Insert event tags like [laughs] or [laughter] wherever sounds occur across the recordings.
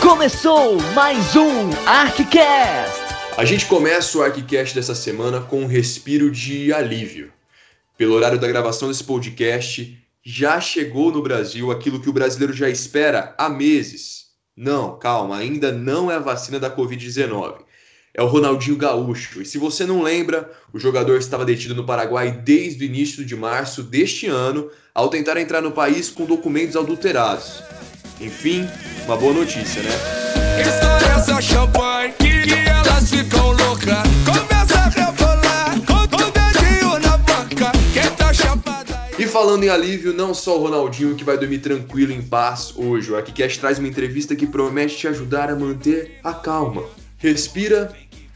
Começou mais um ArcCast! A gente começa o ArcCast dessa semana com um respiro de alívio. Pelo horário da gravação desse podcast, já chegou no Brasil aquilo que o brasileiro já espera há meses. Não, calma, ainda não é a vacina da Covid-19. É o Ronaldinho Gaúcho. E se você não lembra, o jogador estava detido no Paraguai desde o início de março deste ano, ao tentar entrar no país com documentos adulterados. Enfim, uma boa notícia, né? Estoura essa champanhe que elas ficam loucas. Começa a rebolar com o dedinho na boca. Quem tá chapada? E falando em alívio, não só o Ronaldinho que vai dormir tranquilo em paz hoje. O Arquicast traz uma entrevista que promete te ajudar a manter a calma. Respira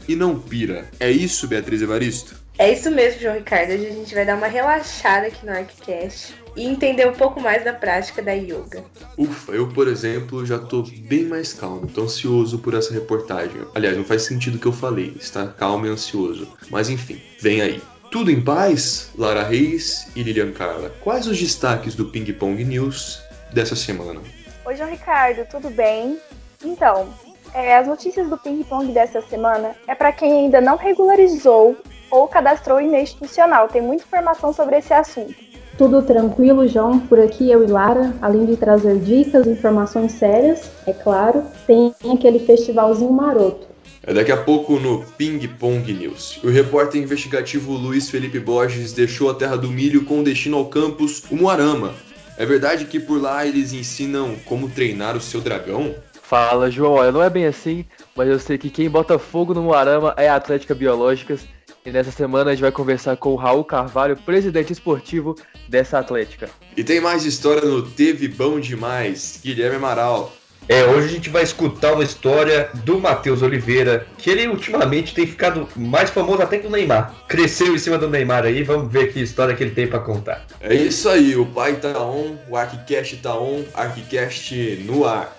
e não pira. É isso, Beatriz Evaristo? É isso mesmo, João Ricardo. Hoje a gente vai dar uma relaxada aqui no ArcCast e entender um pouco mais da prática da yoga. Ufa, eu, por exemplo, já tô bem mais calmo, tô ansioso por essa reportagem. Aliás, não faz sentido o que eu falei, está calmo e ansioso. Mas enfim, vem aí. Tudo em paz? Lara Reis e Lilian Carla. Quais os destaques do Ping Pong News dessa semana? Oi, João Ricardo, tudo bem? Então, é, as notícias do ping-pong dessa semana é para quem ainda não regularizou ou cadastrou e-mail institucional. Tem muita informação sobre esse assunto. Tudo tranquilo, João? Por aqui eu e Lara, além de trazer dicas, informações sérias, é claro, tem aquele festivalzinho maroto. É daqui a pouco no Ping Pong News. O repórter investigativo Luiz Felipe Borges deixou a terra do milho com destino ao campus Umuarama. É verdade que por lá eles ensinam como treinar o seu dragão? Fala, João. Olha, não é bem assim, mas eu sei que quem bota fogo no Moarama é a Atlética Biológicas. E nessa semana a gente vai conversar com o Raul Carvalho, presidente esportivo dessa Atlética. E tem mais história no Teve Bom Demais, Guilherme Amaral. É, hoje a gente vai escutar uma história do Matheus Oliveira, que ele ultimamente tem ficado mais famoso até que o Neymar. Cresceu em cima do Neymar aí, vamos ver que história que ele tem pra contar. É isso aí, o pai tá on, o Arquicast tá on, Arquicast no ar.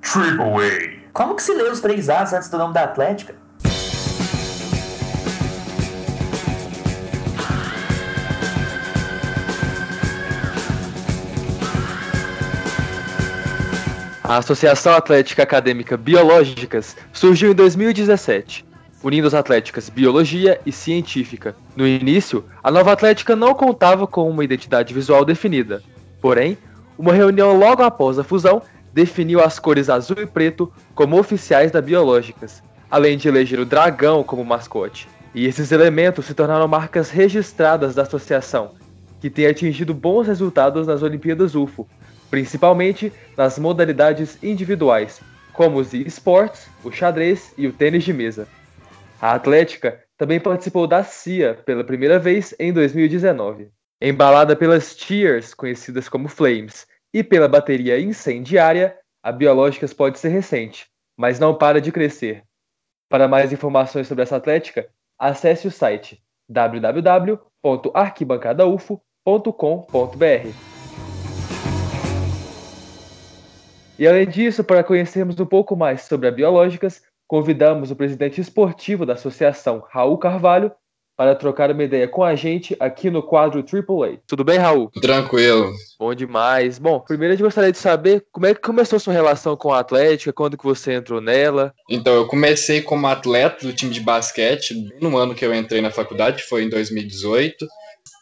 Triple A. Como que se lê os três As antes do nome da Atlética? A Associação Atlética Acadêmica Biológicas surgiu em 2017, unindo as atléticas Biologia e Científica. No início, a nova atlética não contava com uma identidade visual definida. Porém, uma reunião logo após a fusão definiu as cores azul e preto como oficiais da Biológicas, além de eleger o dragão como mascote. E esses elementos se tornaram marcas registradas da associação, que tem atingido bons resultados nas Olimpíadas UFO, principalmente nas modalidades individuais, como os esportes, o xadrez e o tênis de mesa. A Atlética também participou da CIA pela primeira vez em 2019. Embalada pelas Cheers, conhecidas como Flames, e pela bateria incendiária, a Biológicas pode ser recente, mas não para de crescer. Para mais informações sobre essa Atlética, acesse o site www.arquibancadaufo.com.br. E além disso, para conhecermos um pouco mais sobre a Biológicas, convidamos o presidente esportivo da associação, Raul Carvalho, para trocar uma ideia com a gente aqui no quadro AAA. Tudo bem, Raul? Tranquilo. Bom demais. Bom, primeiro a gente gostaria de saber como é que começou sua relação com a Atlética, quando que você entrou nela. Então, eu comecei como atleta do time de basquete no ano que eu entrei na faculdade, foi em 2018.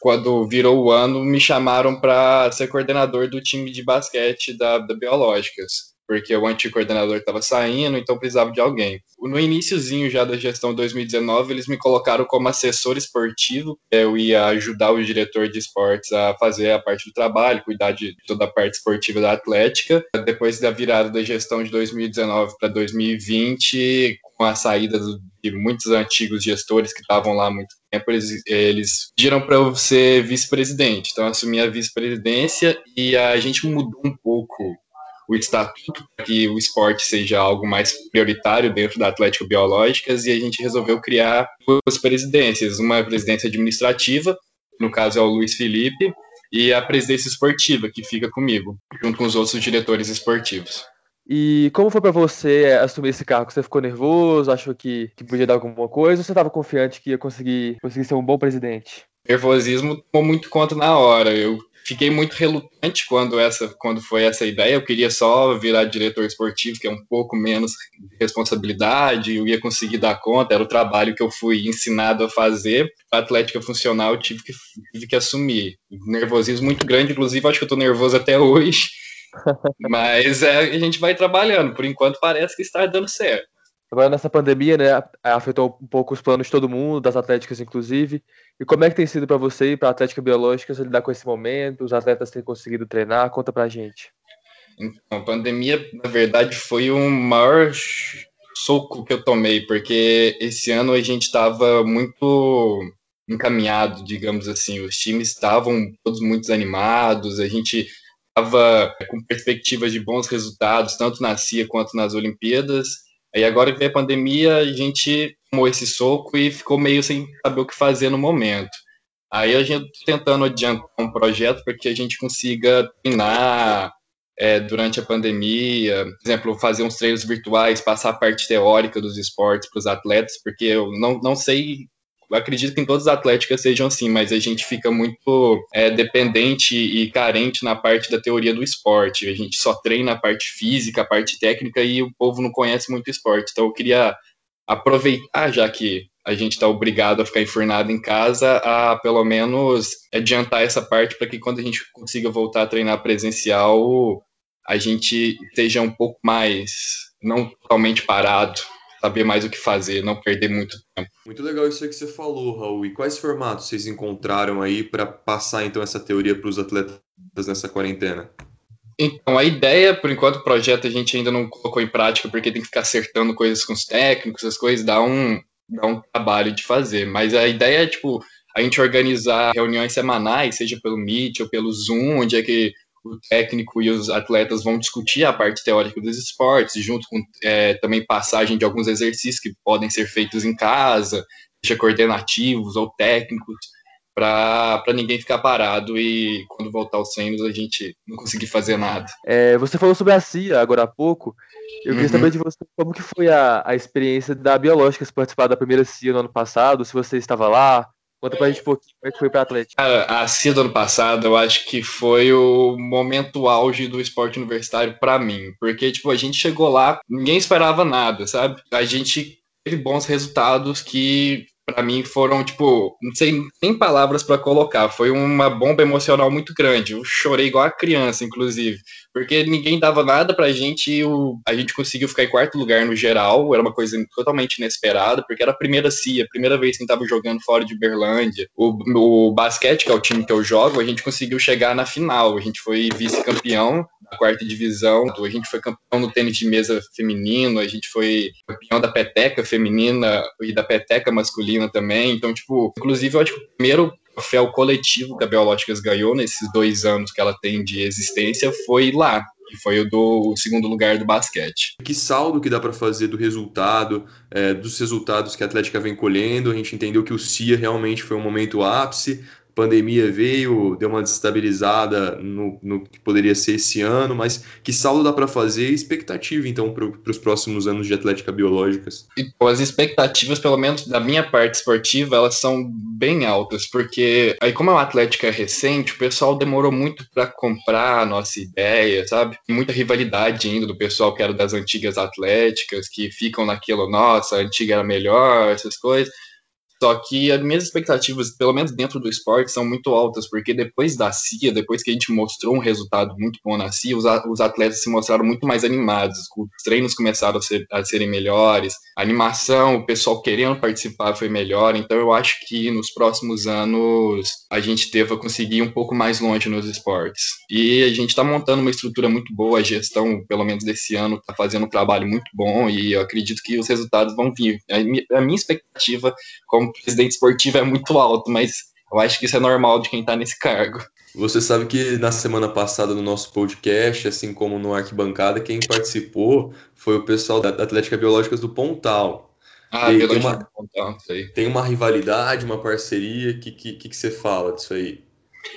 Quando virou o ano, me chamaram para ser coordenador do time de basquete da, da Biológicas porque o antigo coordenador estava saindo, então precisava de alguém. No iníciozinho já da gestão 2019, eles me colocaram como assessor esportivo. Eu ia ajudar o diretor de esportes a fazer a parte do trabalho, cuidar de toda a parte esportiva da Atlética. Depois da virada da gestão de 2019 para 2020, com a saída de muitos antigos gestores que estavam lá há muito tempo, eles, eles pediram para eu ser vice-presidente. Então, eu assumi a vice-presidência e a gente mudou um pouco o estatuto para que o esporte seja algo mais prioritário dentro da Atlético Biológicas e a gente resolveu criar duas presidências, uma presidência administrativa, no caso é o Luiz Felipe, e a presidência esportiva, que fica comigo, junto com os outros diretores esportivos. E como foi para você assumir esse cargo? Você ficou nervoso? Achou que, que podia dar alguma coisa? Ou você estava confiante que ia conseguir, conseguir ser um bom presidente? nervosismo tomou muito conta na hora. Eu fiquei muito relutante quando essa quando foi essa ideia. Eu queria só virar diretor esportivo, que é um pouco menos responsabilidade, eu ia conseguir dar conta, era o trabalho que eu fui ensinado a fazer. A atlética funcional eu tive que, tive que assumir. Nervosismo muito grande, inclusive acho que eu nervoso até [laughs] hoje. Mas é, a gente vai trabalhando. Por enquanto parece que está dando certo. Agora nessa pandemia, né, afetou um pouco os planos de todo mundo, das atléticas inclusive. E como é que tem sido para você e para a Atlética Biológica lidar com esse momento? Os atletas têm conseguido treinar? Conta pra gente. Então, a pandemia, na verdade, foi o maior soco que eu tomei, porque esse ano a gente estava muito encaminhado, digamos assim. Os times estavam todos muito animados, a gente estava com perspectivas de bons resultados, tanto na CIA quanto nas Olimpíadas. Aí agora que veio a pandemia, a gente tomou esse soco e ficou meio sem saber o que fazer no momento. Aí a gente tá tentando adiantar um projeto para que a gente consiga treinar é, durante a pandemia, por exemplo, fazer uns treinos virtuais, passar a parte teórica dos esportes para os atletas, porque eu não, não sei acredito que em todas as atléticas sejam assim, mas a gente fica muito é, dependente e carente na parte da teoria do esporte. A gente só treina a parte física, a parte técnica e o povo não conhece muito esporte. Então eu queria aproveitar, já que a gente está obrigado a ficar enfurnado em casa, a pelo menos adiantar essa parte para que quando a gente consiga voltar a treinar presencial, a gente esteja um pouco mais, não totalmente parado saber mais o que fazer, não perder muito tempo. Muito legal isso aí que você falou, Raul. E quais formatos vocês encontraram aí para passar então essa teoria para os atletas nessa quarentena? Então, a ideia, por enquanto, o projeto a gente ainda não colocou em prática, porque tem que ficar acertando coisas com os técnicos, essas coisas, dá um, dá um trabalho de fazer. Mas a ideia é, tipo, a gente organizar reuniões semanais, seja pelo Meet ou pelo Zoom, onde é que o técnico e os atletas vão discutir a parte teórica dos esportes, junto com é, também passagem de alguns exercícios que podem ser feitos em casa, seja coordenativos ou técnicos, para ninguém ficar parado e quando voltar aos treinos a gente não conseguir fazer nada. É, você falou sobre a CIA agora há pouco. Eu queria uhum. saber de você como que foi a, a experiência da Biológicas participar da primeira CIA no ano passado, se você estava lá, Conta pra gente um pouquinho como é que foi pra Atlético. A, a CIA do ano passado, eu acho que foi o momento auge do esporte universitário para mim. Porque, tipo, a gente chegou lá, ninguém esperava nada, sabe? A gente teve bons resultados que para mim foram tipo, não sei nem palavras para colocar, foi uma bomba emocional muito grande. Eu chorei igual a criança, inclusive, porque ninguém dava nada pra gente e o, a gente conseguiu ficar em quarto lugar no geral, era uma coisa totalmente inesperada, porque era a primeira CIA, a primeira vez que a gente tava jogando fora de Berlândia. O, o basquete, que é o time que eu jogo, a gente conseguiu chegar na final, a gente foi vice-campeão da quarta divisão, a gente foi campeão no tênis de mesa feminino, a gente foi campeão da peteca feminina e da peteca masculina também, então, tipo, inclusive eu acho que o primeiro troféu coletivo que a Biológicas ganhou nesses dois anos que ela tem de existência foi lá, que foi o do segundo lugar do basquete. Que saldo que dá para fazer do resultado, é, dos resultados que a Atlética vem colhendo? A gente entendeu que o CIA realmente foi um momento ápice, pandemia veio, deu uma desestabilizada no, no que poderia ser esse ano, mas que saldo dá para fazer e expectativa, então, para os próximos anos de Atlética Biológicas? As expectativas, pelo menos da minha parte esportiva, elas são bem altas, porque aí, como é uma Atlética recente, o pessoal demorou muito para comprar a nossa ideia, sabe? Muita rivalidade ainda do pessoal que era das antigas Atléticas, que ficam naquilo, nossa, a antiga era melhor, essas coisas. Só que as minhas expectativas, pelo menos dentro do esporte, são muito altas, porque depois da CIA, depois que a gente mostrou um resultado muito bom na CIA, os atletas se mostraram muito mais animados, os treinos começaram a, ser, a serem melhores, a animação, o pessoal querendo participar foi melhor, então eu acho que nos próximos anos a gente deva conseguir ir um pouco mais longe nos esportes. E a gente está montando uma estrutura muito boa, a gestão, pelo menos desse ano, está fazendo um trabalho muito bom e eu acredito que os resultados vão vir. A minha expectativa como presidente esportivo é muito alto, mas eu acho que isso é normal de quem está nesse cargo. Você sabe que na semana passada no nosso podcast, assim como no Arquibancada, quem participou foi o pessoal da Atlética Biológicas do Pontal. Ah, e tem uma, Pontal, tem uma rivalidade, uma parceria, o que, que, que você fala disso aí?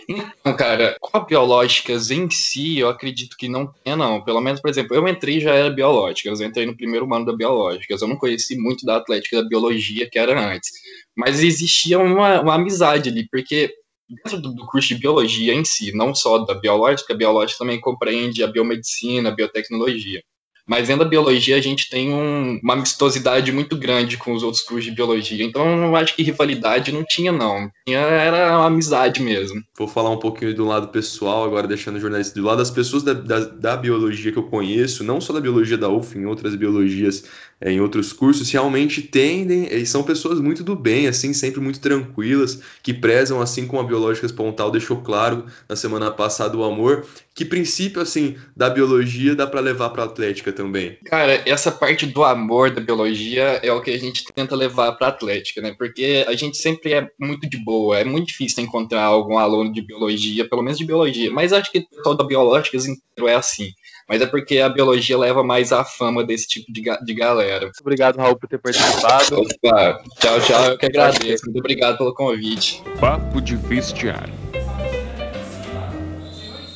Então, cara, com a biológicas em si, eu acredito que não tenha, não. Pelo menos, por exemplo, eu entrei já era biológicas, eu entrei no primeiro ano da biológicas, eu não conheci muito da atlética da biologia que era antes. Mas existia uma, uma amizade ali, porque dentro do, curso de biologia em si, não só da biológica, a biológica também compreende a biomedicina, a biotecnologia. Mas dentro da biologia a gente tem um, uma amistosidade muito grande com os outros cursos de biologia. Então eu acho que rivalidade não tinha, não. Tinha, era amizade mesmo. Vou falar um pouquinho do lado pessoal, agora deixando o jornalista do lado. As pessoas da, da, da biologia que eu conheço, não só da biologia da UF, em outras biologias é, em outros cursos realmente tendem e são pessoas muito do bem, assim, sempre muito tranquilas, que prezam, assim como a Biológicas Pontal deixou claro na semana passada o amor. Que princípio, assim, da biologia dá para levar para Atlética também? Cara, essa parte do amor da biologia é o que a gente tenta levar para Atlética, né? Porque a gente sempre é muito de boa, é muito difícil encontrar algum aluno de biologia, pelo menos de biologia, mas acho que toda Biológicas inteiro é assim mas é porque a biologia leva mais a fama desse tipo de, ga de galera. Muito obrigado, Raul, por ter participado. Opa, tchau, tchau, eu que agradeço. Muito obrigado pelo convite. Papo de vestiário.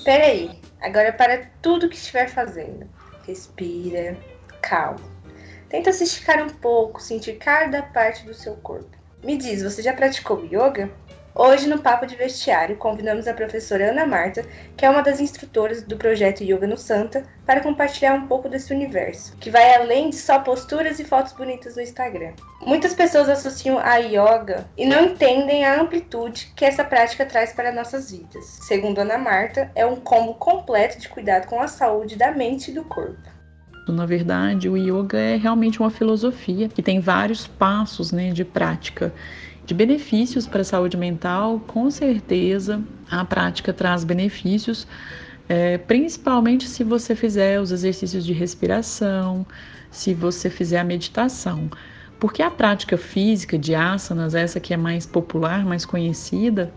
Peraí, agora para tudo que estiver fazendo. Respira, calma. Tenta se esticar um pouco, sentir cada parte do seu corpo. Me diz, você já praticou yoga? Hoje, no Papo de Vestiário, convidamos a professora Ana Marta, que é uma das instrutoras do projeto Yoga no Santa, para compartilhar um pouco desse universo, que vai além de só posturas e fotos bonitas no Instagram. Muitas pessoas associam a yoga e não entendem a amplitude que essa prática traz para nossas vidas. Segundo Ana Marta, é um combo completo de cuidado com a saúde da mente e do corpo. Na verdade, o yoga é realmente uma filosofia que tem vários passos né, de prática de benefícios para a saúde mental, com certeza a prática traz benefícios, é, principalmente se você fizer os exercícios de respiração, se você fizer a meditação. Porque a prática física de asanas, essa que é mais popular, mais conhecida,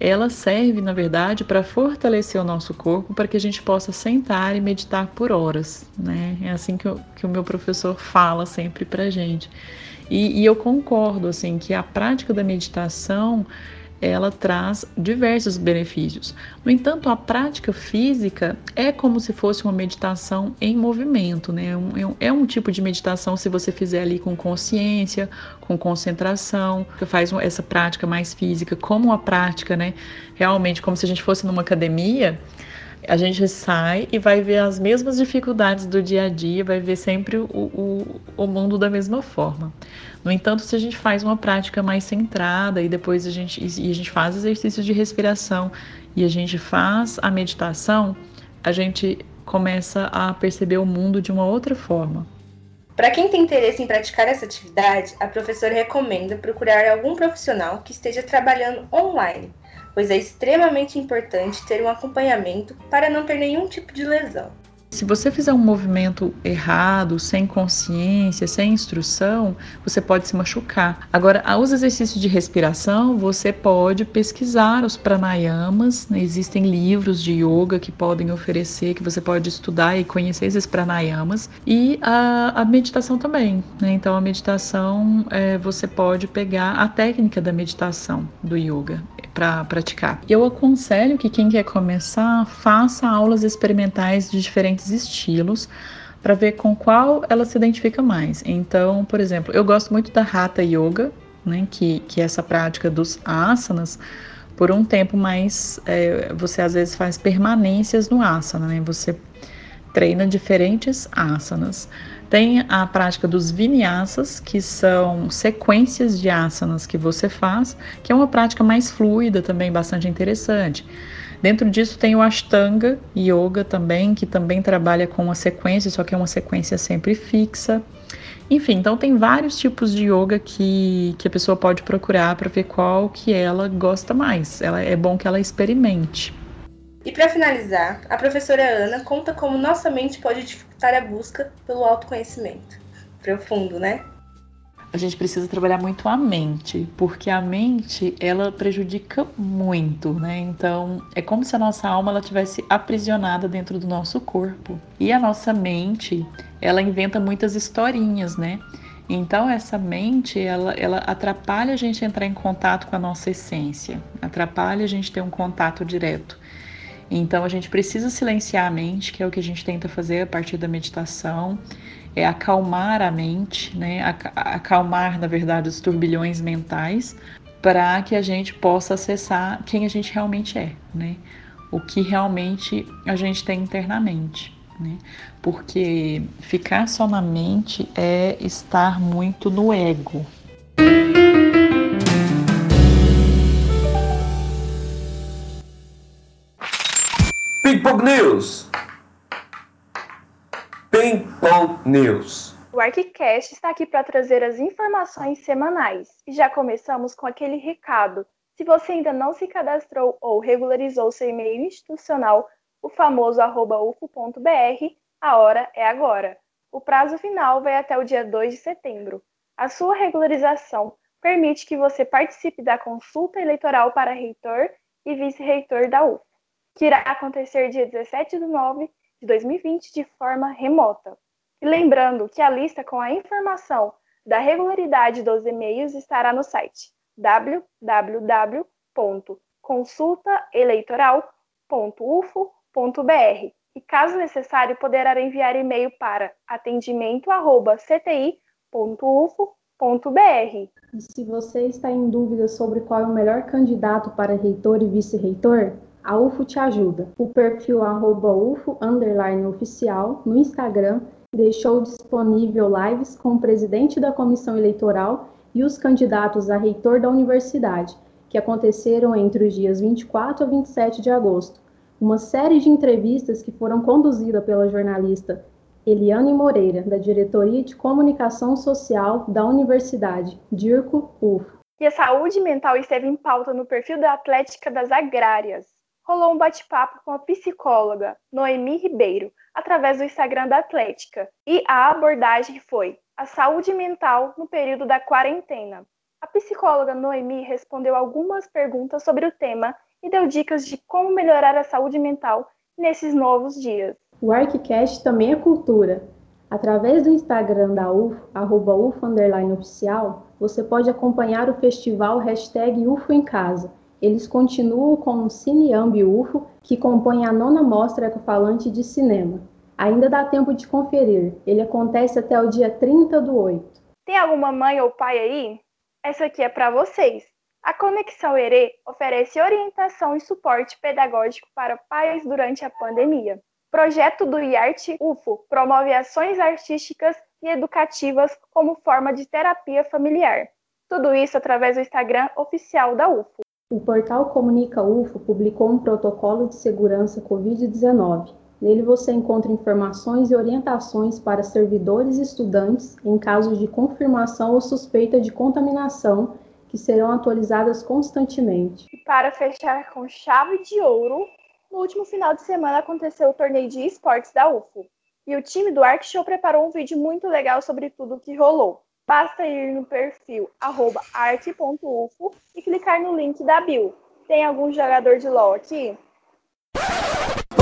ela serve, na verdade, para fortalecer o nosso corpo para que a gente possa sentar e meditar por horas. Né? É assim que, eu, que o meu professor fala sempre para gente. E, e eu concordo assim que a prática da meditação ela traz diversos benefícios. No entanto, a prática física é como se fosse uma meditação em movimento, né? É um, é é tipo de meditação se você fizer ali com consciência, com concentração, faz essa prática mais física, como uma prática, né? Realmente, como se a gente fosse numa academia a gente sai e vai ver as mesmas dificuldades do dia a dia, vai ver sempre o, o, o mundo da mesma forma. No entanto, se a gente faz uma prática mais centrada e depois a gente, e a gente faz exercícios de respiração e a gente faz a meditação, a gente começa a perceber o mundo de uma outra forma. Para quem tem interesse em praticar essa atividade, a professora recomenda procurar algum profissional que esteja trabalhando online pois é extremamente importante ter um acompanhamento para não ter nenhum tipo de lesão. Se você fizer um movimento errado, sem consciência, sem instrução, você pode se machucar. Agora, os exercícios de respiração, você pode pesquisar os pranayamas. Né? Existem livros de yoga que podem oferecer, que você pode estudar e conhecer esses pranayamas. E a, a meditação também. Né? Então, a meditação, é, você pode pegar a técnica da meditação do yoga para praticar. Eu aconselho que quem quer começar faça aulas experimentais de diferentes estilos para ver com qual ela se identifica mais. Então, por exemplo, eu gosto muito da Hatha Yoga, né, que, que é essa prática dos asanas, por um tempo mais, é, você às vezes faz permanências no asana, né, você treina diferentes asanas. Tem a prática dos vinyasas, que são sequências de asanas que você faz, que é uma prática mais fluida também, bastante interessante. Dentro disso tem o Ashtanga Yoga também, que também trabalha com uma sequência, só que é uma sequência sempre fixa. Enfim, então tem vários tipos de yoga que, que a pessoa pode procurar para ver qual que ela gosta mais. Ela, é bom que ela experimente. E para finalizar, a professora Ana conta como nossa mente pode dificultar a busca pelo autoconhecimento. Profundo, né? A gente precisa trabalhar muito a mente, porque a mente ela prejudica muito, né? Então é como se a nossa alma ela tivesse aprisionada dentro do nosso corpo e a nossa mente ela inventa muitas historinhas, né? Então essa mente ela, ela atrapalha a gente entrar em contato com a nossa essência, atrapalha a gente ter um contato direto. Então a gente precisa silenciar a mente, que é o que a gente tenta fazer a partir da meditação, é acalmar a mente, né? Acalmar, na verdade, os turbilhões mentais, para que a gente possa acessar quem a gente realmente é, né? O que realmente a gente tem internamente, né? Porque ficar só na mente é estar muito no ego. News! O ArcCast está aqui para trazer as informações semanais. E já começamos com aquele recado. Se você ainda não se cadastrou ou regularizou seu e-mail institucional, o famoso ufo.br, a hora é agora. O prazo final vai até o dia 2 de setembro. A sua regularização permite que você participe da consulta eleitoral para reitor e vice-reitor da UFO, que irá acontecer dia 17 de nove de 2020 de forma remota. E lembrando que a lista com a informação da regularidade dos e-mails estará no site www.consultaeleitoral.ufo.br e, caso necessário, poderá enviar e-mail para atendimento@cti.ufo.br. E se você está em dúvida sobre qual é o melhor candidato para reitor e vice-reitor, a UFO te ajuda. O perfil arroba UFO oficial no Instagram deixou disponível lives com o presidente da comissão eleitoral e os candidatos a reitor da universidade, que aconteceram entre os dias 24 a 27 de agosto. Uma série de entrevistas que foram conduzidas pela jornalista Eliane Moreira, da Diretoria de Comunicação Social da Universidade, DIRCO UFO. E a saúde mental esteve em pauta no perfil da Atlética das Agrárias. Rolou um bate-papo com a psicóloga Noemi Ribeiro, através do Instagram da Atlética, e a abordagem foi a saúde mental no período da quarentena. A psicóloga Noemi respondeu algumas perguntas sobre o tema e deu dicas de como melhorar a saúde mental nesses novos dias. O ArcCast também é cultura. Através do Instagram da UFO, arroba UFO oficial, você pode acompanhar o festival hashtag UFO em Casa. Eles continuam com o Cineambi UFO, que compõe a nona mostra ecofalante de cinema. Ainda dá tempo de conferir. Ele acontece até o dia 30 do 8. Tem alguma mãe ou pai aí? Essa aqui é para vocês. A Conexão Herê oferece orientação e suporte pedagógico para pais durante a pandemia. O projeto do IARTE UFO promove ações artísticas e educativas como forma de terapia familiar. Tudo isso através do Instagram oficial da UFO. O portal Comunica UFO publicou um protocolo de segurança Covid-19 Nele você encontra informações e orientações para servidores e estudantes em casos de confirmação ou suspeita de contaminação, que serão atualizadas constantemente. E para fechar com chave de ouro, no último final de semana aconteceu o torneio de esportes da UFO. E o time do Arc Show preparou um vídeo muito legal sobre tudo o que rolou. Basta ir no perfil arc.ufo e clicar no link da bio. Tem algum jogador de LoL aqui?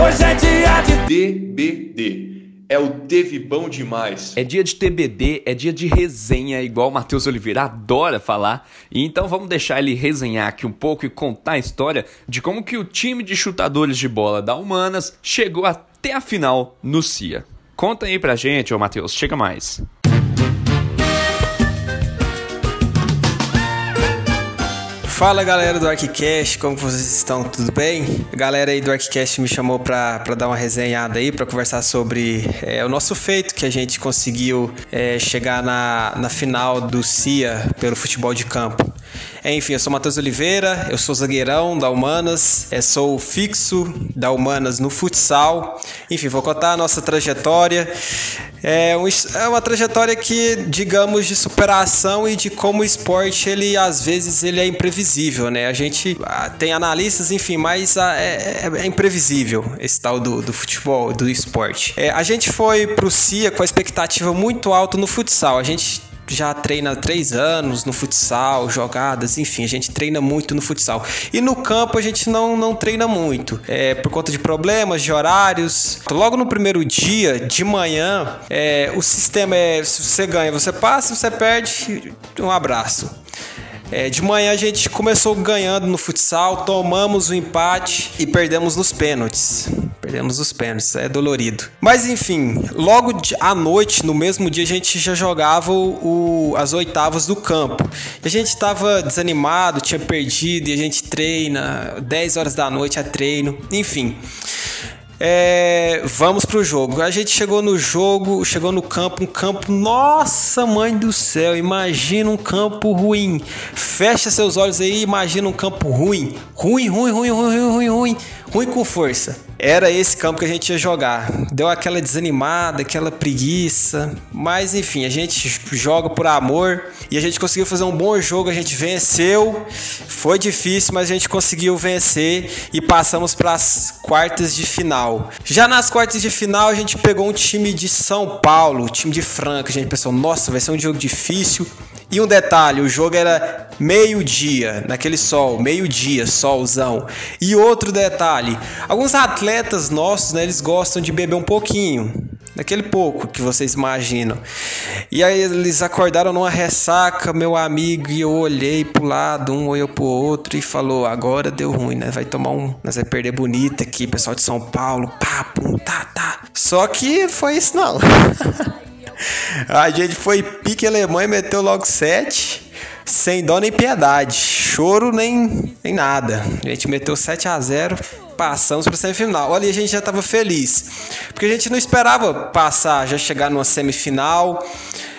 Hoje é dia de DBD. É o Teve Bom Demais. É dia de TBD, é dia de resenha, igual o Matheus Oliveira adora falar. E então vamos deixar ele resenhar aqui um pouco e contar a história de como que o time de chutadores de bola da Humanas chegou até a final no CIA. Conta aí pra gente, ô Matheus, chega mais. Fala galera do ArcCast, como vocês estão? Tudo bem? A galera aí do ArcCast me chamou para dar uma resenhada aí, para conversar sobre é, o nosso feito que a gente conseguiu é, chegar na, na final do CIA pelo futebol de campo. Enfim, eu sou Matheus Oliveira, eu sou zagueirão da Humanas, é, sou fixo da Humanas no futsal. Enfim, vou contar a nossa trajetória. É, é uma trajetória que, digamos, de superação e de como o esporte, ele às vezes ele é imprevisível, né? A gente ah, tem analistas, enfim, mas ah, é, é, é, imprevisível esse tal do, do futebol, do esporte. É, a gente foi pro CIA com a expectativa muito alta no futsal. A gente já treina há três anos no futsal, jogadas, enfim, a gente treina muito no futsal. E no campo a gente não, não treina muito, é, por conta de problemas, de horários. Logo no primeiro dia, de manhã, é, o sistema é: se você ganha, você passa, se você perde, um abraço. É, de manhã a gente começou ganhando no futsal, tomamos o empate e perdemos nos pênaltis. Perdemos os pênaltis, é dolorido. Mas enfim, logo à noite, no mesmo dia, a gente já jogava o, as oitavas do campo. A gente tava desanimado, tinha perdido, e a gente treina, 10 horas da noite é treino, enfim. É, vamos pro jogo. A gente chegou no jogo, chegou no campo, um campo, nossa mãe do céu, imagina um campo ruim. Fecha seus olhos aí, imagina um campo ruim. Ruim, ruim, ruim, ruim, ruim, ruim, ruim, ruim com força. Era esse campo que a gente ia jogar. Deu aquela desanimada, aquela preguiça, mas enfim, a gente joga por amor e a gente conseguiu fazer um bom jogo, a gente venceu. Foi difícil, mas a gente conseguiu vencer e passamos para as quartas de final. Já nas quartas de final, a gente pegou um time de São Paulo, time de Franca. A gente pensou, nossa, vai ser um jogo difícil. E um detalhe, o jogo era meio-dia, naquele sol, meio-dia, solzão. E outro detalhe, alguns atletas nossos, né, eles gostam de beber um pouquinho, daquele pouco que vocês imaginam. E aí eles acordaram numa ressaca, meu amigo, e eu olhei pro lado, um olhou pro outro e falou: agora deu ruim, né? Vai tomar um. Nós vai perder bonita aqui, pessoal de São Paulo, pá, tá, tá. Só que foi isso não. [laughs] A gente foi pique alemão e meteu logo sete, sem dó nem piedade. Choro nem, nem nada. A gente meteu 7 a 0 passamos para semifinal. Olha, a gente já estava feliz, porque a gente não esperava passar, já chegar numa semifinal.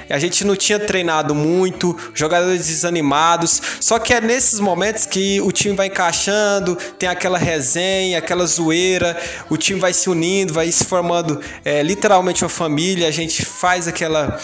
A gente não tinha treinado muito, jogadores desanimados. Só que é nesses momentos que o time vai encaixando, tem aquela resenha, aquela zoeira, o time vai se unindo, vai se formando é, literalmente uma família. A gente faz aquela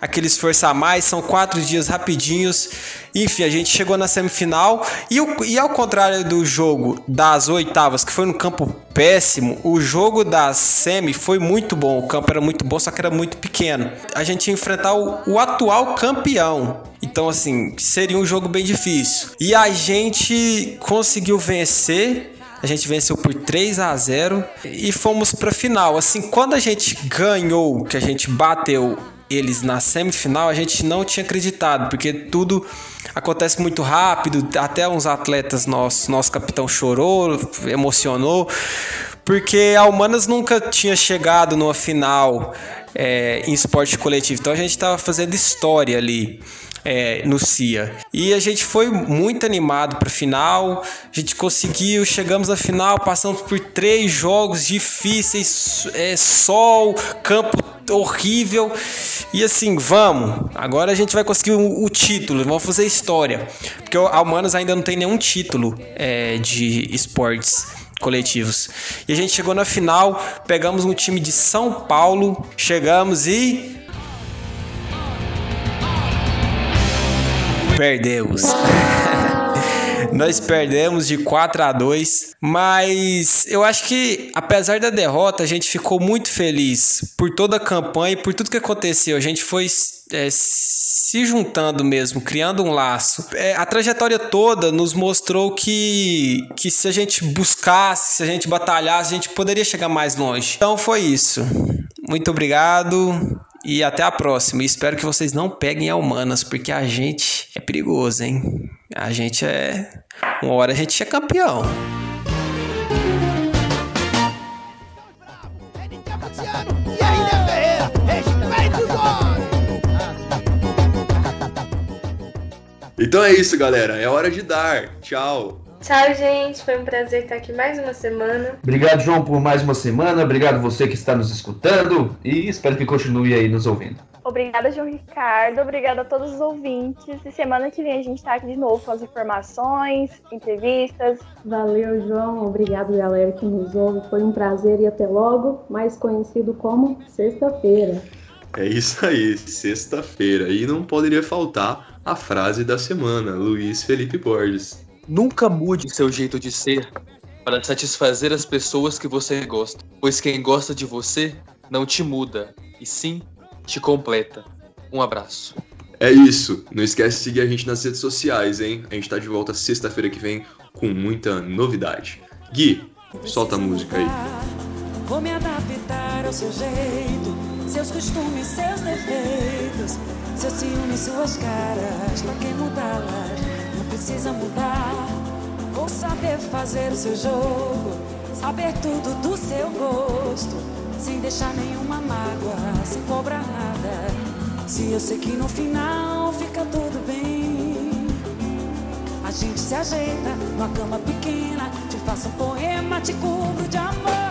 aquele esforço a mais, são quatro dias rapidinhos. Enfim, a gente chegou na semifinal e, o, e ao contrário do jogo das oitavas, que foi no campo péssimo, o jogo da semi foi muito bom. O campo era muito bom, só que era muito pequeno. A gente ia enfrentar o, o atual campeão. Então, assim, seria um jogo bem difícil. E a gente conseguiu vencer. A gente venceu por 3 a 0 e fomos para final. Assim, quando a gente ganhou, que a gente bateu eles na semifinal, a gente não tinha acreditado, porque tudo acontece muito rápido, até uns atletas nossos, nosso capitão chorou, emocionou, porque a Humanas nunca tinha chegado numa final é, em esporte coletivo, então a gente estava fazendo história ali. É, no CIA. E a gente foi muito animado para final. A gente conseguiu, chegamos na final, passamos por três jogos difíceis, é, sol, campo horrível. E assim, vamos. Agora a gente vai conseguir o, o título, vamos fazer história. Porque a Humanas ainda não tem nenhum título é, de esportes coletivos. E a gente chegou na final, pegamos um time de São Paulo, chegamos e perdemos. [laughs] Nós perdemos de 4 a 2, mas eu acho que apesar da derrota, a gente ficou muito feliz por toda a campanha e por tudo que aconteceu. A gente foi é, se juntando mesmo, criando um laço. É, a trajetória toda nos mostrou que, que se a gente buscasse, se a gente batalhasse, a gente poderia chegar mais longe. Então foi isso. Muito obrigado. E até a próxima. Espero que vocês não peguem a humanas, porque a gente é perigoso, hein? A gente é. Uma hora a gente é campeão. Então é isso, galera. É hora de dar. Tchau. Tchau, gente. Foi um prazer estar aqui mais uma semana. Obrigado, João, por mais uma semana. Obrigado você que está nos escutando e espero que continue aí nos ouvindo. Obrigada, João Ricardo. Obrigada a todos os ouvintes. E semana que vem a gente tá aqui de novo com as informações, entrevistas. Valeu, João. Obrigado, galera que nos ouve. Foi um prazer e até logo, mais conhecido como sexta-feira. É isso aí, sexta-feira. E não poderia faltar a frase da semana, Luiz Felipe Borges. Nunca mude seu jeito de ser para satisfazer as pessoas que você gosta, pois quem gosta de você não te muda, e sim te completa. Um abraço. É isso. Não esquece de seguir a gente nas redes sociais, hein? A gente tá de volta sexta-feira que vem com muita novidade. Gui, solta a música aí. Vou me adaptar ao seu jeito, seus costumes, seus defeitos, seus ciúmes, suas caras. Pra que mudá-las? Precisa mudar. Vou saber fazer o seu jogo, Saber tudo do seu gosto, sem deixar nenhuma mágoa, sem cobrar nada. Se eu sei que no final fica tudo bem. A gente se ajeita numa cama pequena, te faço um poema, te cubro de amor.